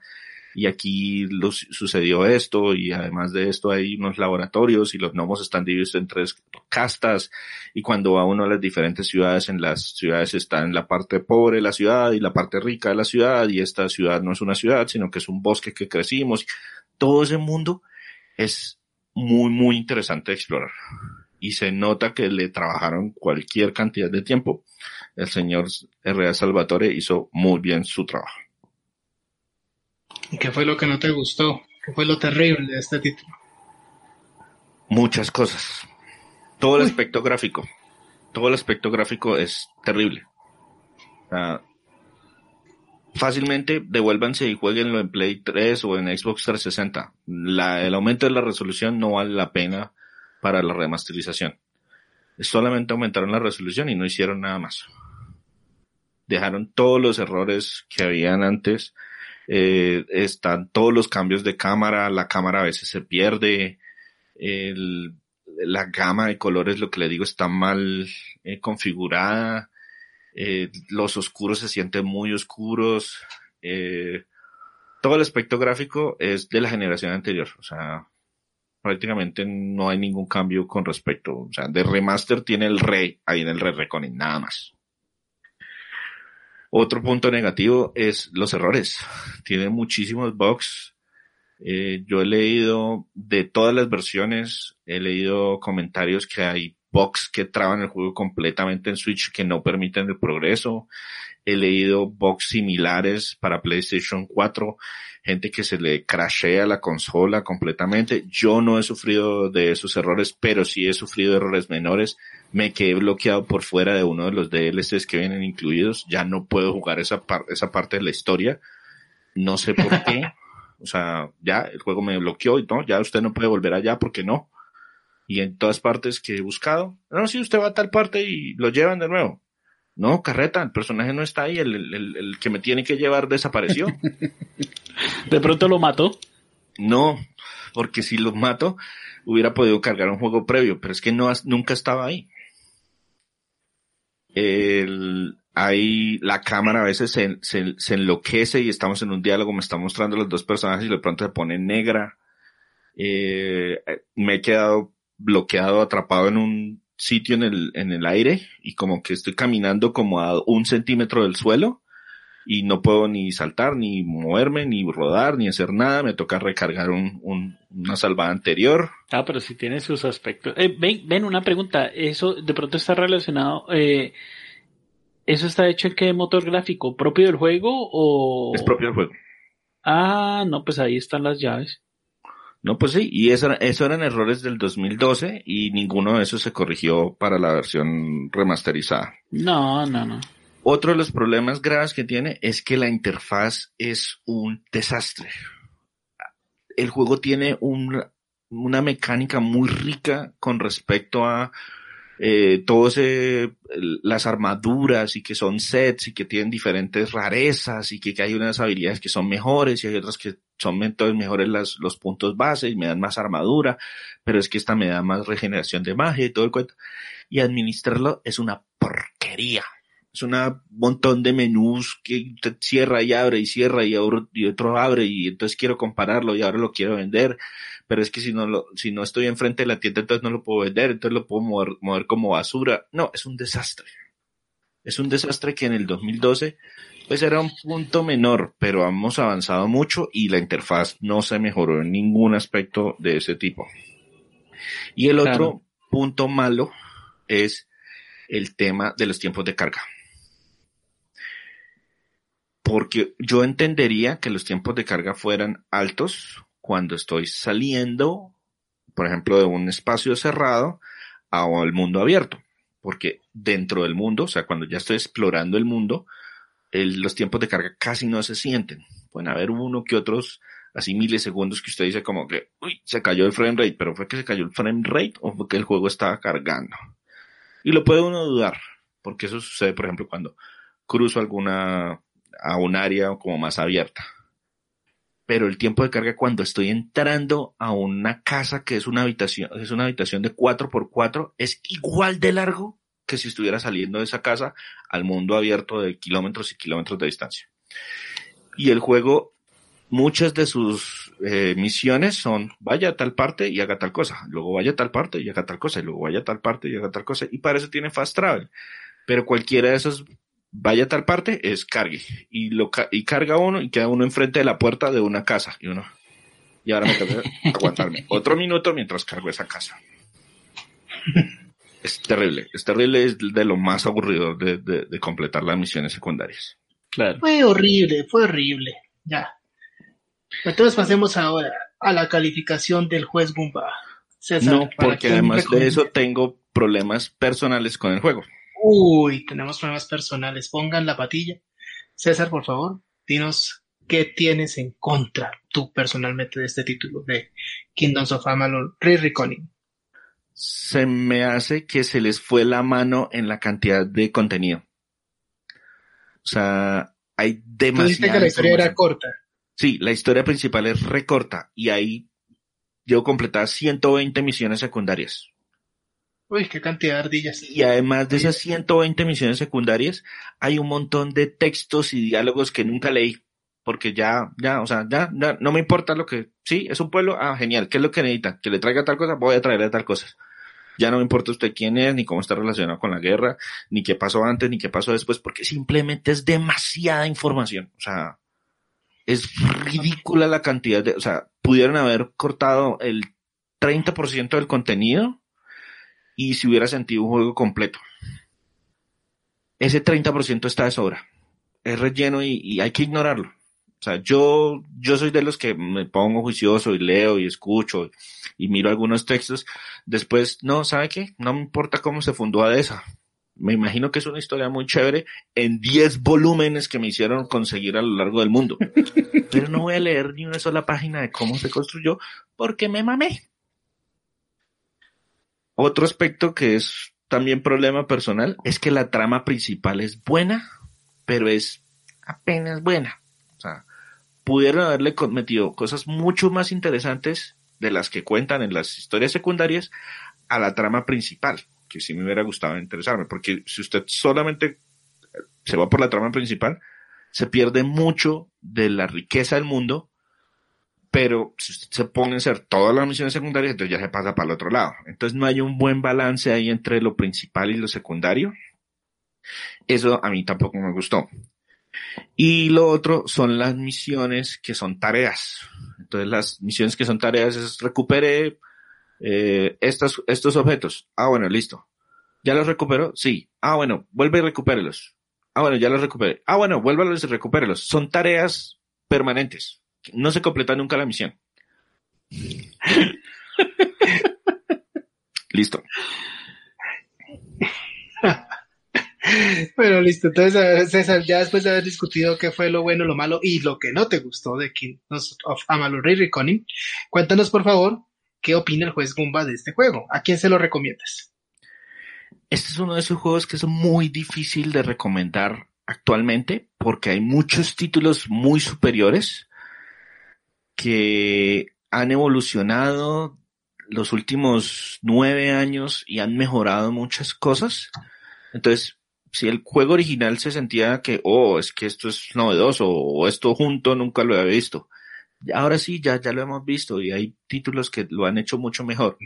Y aquí sucedió esto y además de esto hay unos laboratorios y los gnomos están divididos en tres castas. Y cuando va uno a las diferentes ciudades, en las ciudades está en la parte pobre de la ciudad y la parte rica de la ciudad y esta ciudad no es una ciudad sino que es un bosque que crecimos. Todo ese mundo es muy muy interesante de explorar y se nota que le trabajaron cualquier cantidad de tiempo. El señor R.A. Salvatore hizo muy bien su trabajo. ¿Y qué fue lo que no te gustó? ¿Qué fue lo terrible de este título? Muchas cosas. Todo el aspecto gráfico. Todo el aspecto gráfico es terrible. fácilmente devuélvanse y jueguenlo en Play 3 o en Xbox 360. el aumento de la resolución no vale la pena para la remasterización. Solamente aumentaron la resolución y no hicieron nada más. Dejaron todos los errores que habían antes eh, están todos los cambios de cámara, la cámara a veces se pierde, la gama de colores, lo que le digo, está mal eh, configurada, eh, los oscuros se sienten muy oscuros, todo el aspecto gráfico es de la generación anterior, o sea, prácticamente no hay ningún cambio con respecto, o sea, de remaster tiene el rey ahí en el Red Reckoning, nada más. Otro punto negativo es los errores. Tiene muchísimos bugs. Eh, yo he leído de todas las versiones, he leído comentarios que hay bugs que traban el juego completamente en Switch que no permiten el progreso. He leído bugs similares para PlayStation 4, gente que se le crashea la consola completamente. Yo no he sufrido de esos errores, pero sí he sufrido errores menores me quedé bloqueado por fuera de uno de los DLCs que vienen incluidos, ya no puedo jugar esa, esa parte de la historia, no sé por qué, o sea, ya el juego me bloqueó y no, ya usted no puede volver allá porque no. Y en todas partes que he buscado, no, si usted va a tal parte y lo llevan de nuevo. No, carreta, el personaje no está ahí, el, el, el que me tiene que llevar desapareció. ¿De pronto lo mató? No, porque si lo mato, hubiera podido cargar un juego previo, pero es que no, nunca estaba ahí el, hay la cámara a veces se, se, enloquece y estamos en un diálogo, me está mostrando los dos personajes y de pronto se pone negra. Eh, me he quedado bloqueado, atrapado en un sitio en el, en el aire y como que estoy caminando como a un centímetro del suelo y no puedo ni saltar, ni moverme, ni rodar, ni hacer nada. Me toca recargar un, un, una salvada anterior. Ah, pero si tiene sus aspectos. Eh, ven, ven, una pregunta. ¿Eso de pronto está relacionado? Eh, ¿Eso está hecho en qué motor gráfico? ¿Propio del juego o...? Es propio del juego. Ah, no, pues ahí están las llaves. No, pues sí, y eso, eso eran errores del 2012 y ninguno de esos se corrigió para la versión remasterizada. No, no, no. Otro de los problemas graves que tiene es que la interfaz es un desastre. El juego tiene una mecánica muy rica con respecto a eh, todos las armaduras y que son sets y que tienen diferentes rarezas y que, hay unas habilidades que son mejores y hay otras que son entonces mejores las, los puntos base y me dan más armadura, pero es que esta me da más regeneración de magia y todo el cuento. Y administrarlo es una porquería es un montón de menús que cierra y abre y cierra y, otro abre y entonces quiero compararlo y ahora lo quiero vender, pero es que si no lo, si no estoy enfrente de la tienda entonces no lo puedo vender, entonces lo puedo mover, mover como basura. No, es un desastre. Es un desastre que en el 2012 pues era un punto menor, pero hemos avanzado mucho y la interfaz no se mejoró en ningún aspecto de ese tipo. Y el otro punto malo es el tema de los tiempos de carga porque yo entendería que los tiempos de carga fueran altos cuando estoy saliendo, por ejemplo, de un espacio cerrado al mundo abierto. porque dentro del mundo, o sea, cuando ya estoy explorando el mundo, los tiempos de carga casi no se sienten. Pueden haber uno que otros, así milisegundos que usted dice como que, uy, se cayó el frame rate, pero fue que se cayó el frame rate o fue que el juego estaba cargando. Y lo puede uno dudar, porque eso sucede, por ejemplo, cuando cruzo alguna, a un área como más abierta. Pero el tiempo de carga cuando estoy entrando a una casa que es una habitación, es una habitación de 4x4, es igual de largo que si estuviera saliendo de esa casa al mundo abierto de kilómetros y kilómetros de distancia. Y el juego, muchas de sus eh, misiones son vaya a tal parte y haga tal cosa, luego vaya a tal parte y haga tal cosa, y luego vaya a tal parte y haga tal cosa, y para eso tiene fast travel. Pero cualquiera de esos vaya a tal parte es cargue y lo y carga uno y queda uno enfrente de la puerta de una casa y uno y ahora me tengo que aguantarme otro minuto mientras cargo esa casa es terrible, es terrible, es de lo más aburrido de, completar las misiones secundarias. Claro. Fue horrible, fue horrible. Ya. Entonces pasemos ahora a la calificación del juez Bumba. no, porque además de eso tengo problemas personales con el juego. Uy, tenemos problemas personales. Pongan la patilla. César, por favor, dinos qué tienes en contra tú personalmente de este título de Kingdoms of Amalur Re-Reconning se me hace que se les fue la mano en la cantidad de contenido. O sea, hay demasiado. que la historia era corta. Sí, la historia principal es recorta y ahí yo completaba 120 misiones secundarias. Uy, qué cantidad de ardillas. Y además de esas 120 misiones secundarias, hay un montón de textos y diálogos que nunca leí. Porque ya, ya, o sea, ya, ya, no me importa lo que, sí, es un pueblo, ah, genial, ¿qué es lo que necesita? Que le traiga tal cosa, voy a traerle tal cosa. Ya no me importa usted quién es, ni cómo está relacionado con la guerra, ni qué pasó antes, ni qué pasó después, porque simplemente es demasiada información. O sea, es ridícula la cantidad de, o sea, pudieron haber cortado el 30% del contenido y se hubiera sentido un juego completo. Ese 30% está de sobra. Es relleno y hay que ignorarlo. O sea, yo, yo soy de los que me pongo juicioso y leo y escucho y miro algunos textos. Después, no, ¿sabe qué? No me importa cómo se fundó ADESA. Me imagino que es una historia muy chévere en 10 volúmenes que me hicieron conseguir a lo largo del mundo. Pero no voy a leer ni una sola página de cómo se construyó porque me mamé. Otro aspecto que es también problema personal es que la trama principal es buena, pero es apenas buena. O sea, pudieron haberle cometido cosas mucho más interesantes de las que cuentan en las historias secundarias a la trama principal, que sí me hubiera gustado interesarme, porque si usted solamente se va por la trama principal, se pierde mucho de la riqueza del mundo, pero si usted se pone a hacer todas las misiones secundarias, entonces ya se pasa para el otro lado. Entonces no hay un buen balance ahí entre lo principal y lo secundario. Eso a mí tampoco me gustó. Y lo otro son las misiones que son tareas. Entonces las misiones que son tareas es recupere eh, estos, estos objetos. Ah, bueno, listo. ¿Ya los recuperó? Sí. Ah, bueno, vuelve y recupérelos. Ah, bueno, ya los recuperé. Ah, bueno, vuélvalos y recupérelos. Son tareas permanentes. No se completa nunca la misión. listo. Bueno, listo. Entonces, César, ya después de haber discutido qué fue lo bueno, lo malo y lo que no te gustó de Kingdoms of Amalur Reconning, cuéntanos por favor qué opina el juez Gumba de este juego. ¿A quién se lo recomiendas? Este es uno de esos juegos que es muy difícil de recomendar actualmente porque hay muchos títulos muy superiores que han evolucionado los últimos nueve años y han mejorado muchas cosas. Entonces, si el juego original se sentía que, oh, es que esto es novedoso o esto junto nunca lo había visto. Ahora sí, ya, ya lo hemos visto y hay títulos que lo han hecho mucho mejor.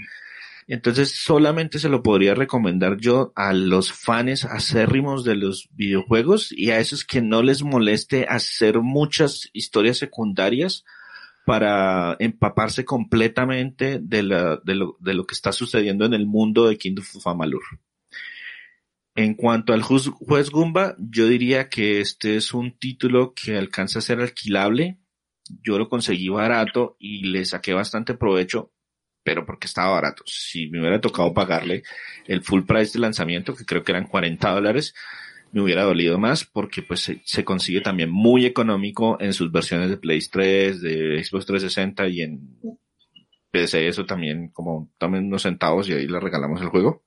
Entonces solamente se lo podría recomendar yo a los fans acérrimos de los videojuegos y a esos que no les moleste hacer muchas historias secundarias para empaparse completamente de, la, de, lo, de lo que está sucediendo en el mundo de Kingdom of Amalur. En cuanto al juez Gumba, yo diría que este es un título que alcanza a ser alquilable. Yo lo conseguí barato y le saqué bastante provecho pero porque estaba barato. Si me hubiera tocado pagarle el full price de lanzamiento, que creo que eran 40 dólares, me hubiera dolido más porque pues se, consigue también muy económico en sus versiones de Play 3, de Xbox 360 y en PC eso también como también unos centavos y ahí le regalamos el juego.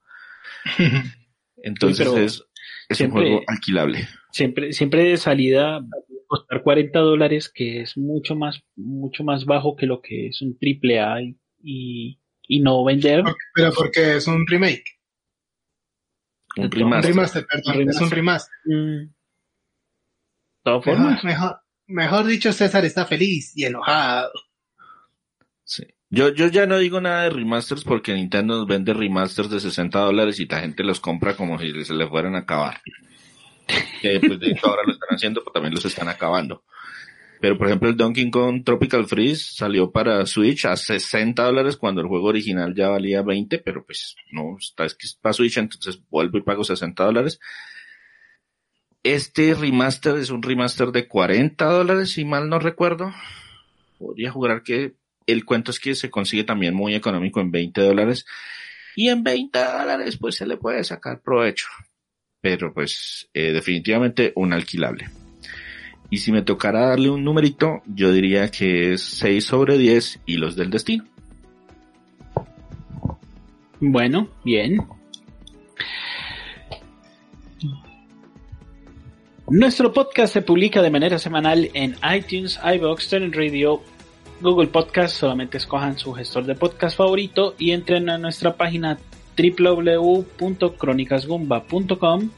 Entonces Sí, es, es siempre- un juego alquilable. Siempre, siempre de salida costar 40 dólares, que es mucho más, mucho más bajo que lo que es un triple A y, y, y no vender. Pero porque es un remake. Un Un Un remaster. remaster, perdón. Un Es un remaster. Mm. Todas formas, mejor, mejor dicho, César está feliz y enojado. Sí. Yo, yo ya no digo nada de remasters porque Nintendo nos vende remasters de 60 dólares y la gente los compra como si se le fueran a acabar. Que pues de hecho ahora lo están haciendo, pero también los están acabando. Pero por ejemplo el Donkey Kong Tropical Freeze salió para Switch a 60 dólares cuando el juego original ya valía 20, pero pues no, está es que es para Switch, entonces vuelvo y pago 60 dólares. Este remaster es un remaster de 40 dólares, si mal no recuerdo. Podría jurar que el cuento es que se consigue también muy económico en 20 dólares. Y en 20 dólares pues se le puede sacar provecho. Pero pues eh, definitivamente un alquilable. Y si me tocara darle un numerito, yo diría que es 6 sobre 10 hilos del destino. bueno, bien. Nuestro podcast se publica de manera semanal en iTunes, iBox, Radio, Google Podcast. Solamente escojan su gestor de podcast favorito y entren a nuestra página www.cronicasgumba.com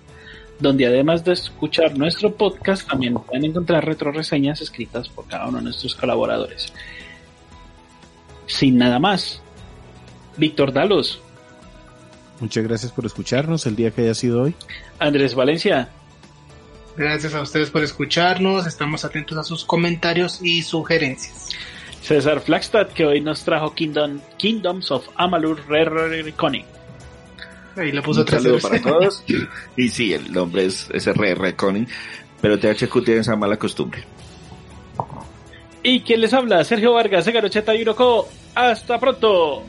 donde además de escuchar nuestro podcast también pueden encontrar retroreseñas escritas por cada uno de nuestros colaboradores. Sin nada más, Víctor Dalos, Muchas gracias por escucharnos el día que haya sido hoy. Andrés Valencia, Gracias a ustedes por escucharnos. Estamos atentos a sus comentarios y sugerencias. César Flagstad, que hoy nos trajo Kingdom, Kingdoms of Amalur Re Conning. Ahí le puso Un saludo para todos. y sí, el nombre es, es RR Conning, pero THQ tiene esa mala costumbre. Y quien les habla, Sergio Vargas, Segarocheta y Uroco. ¡Hasta pronto!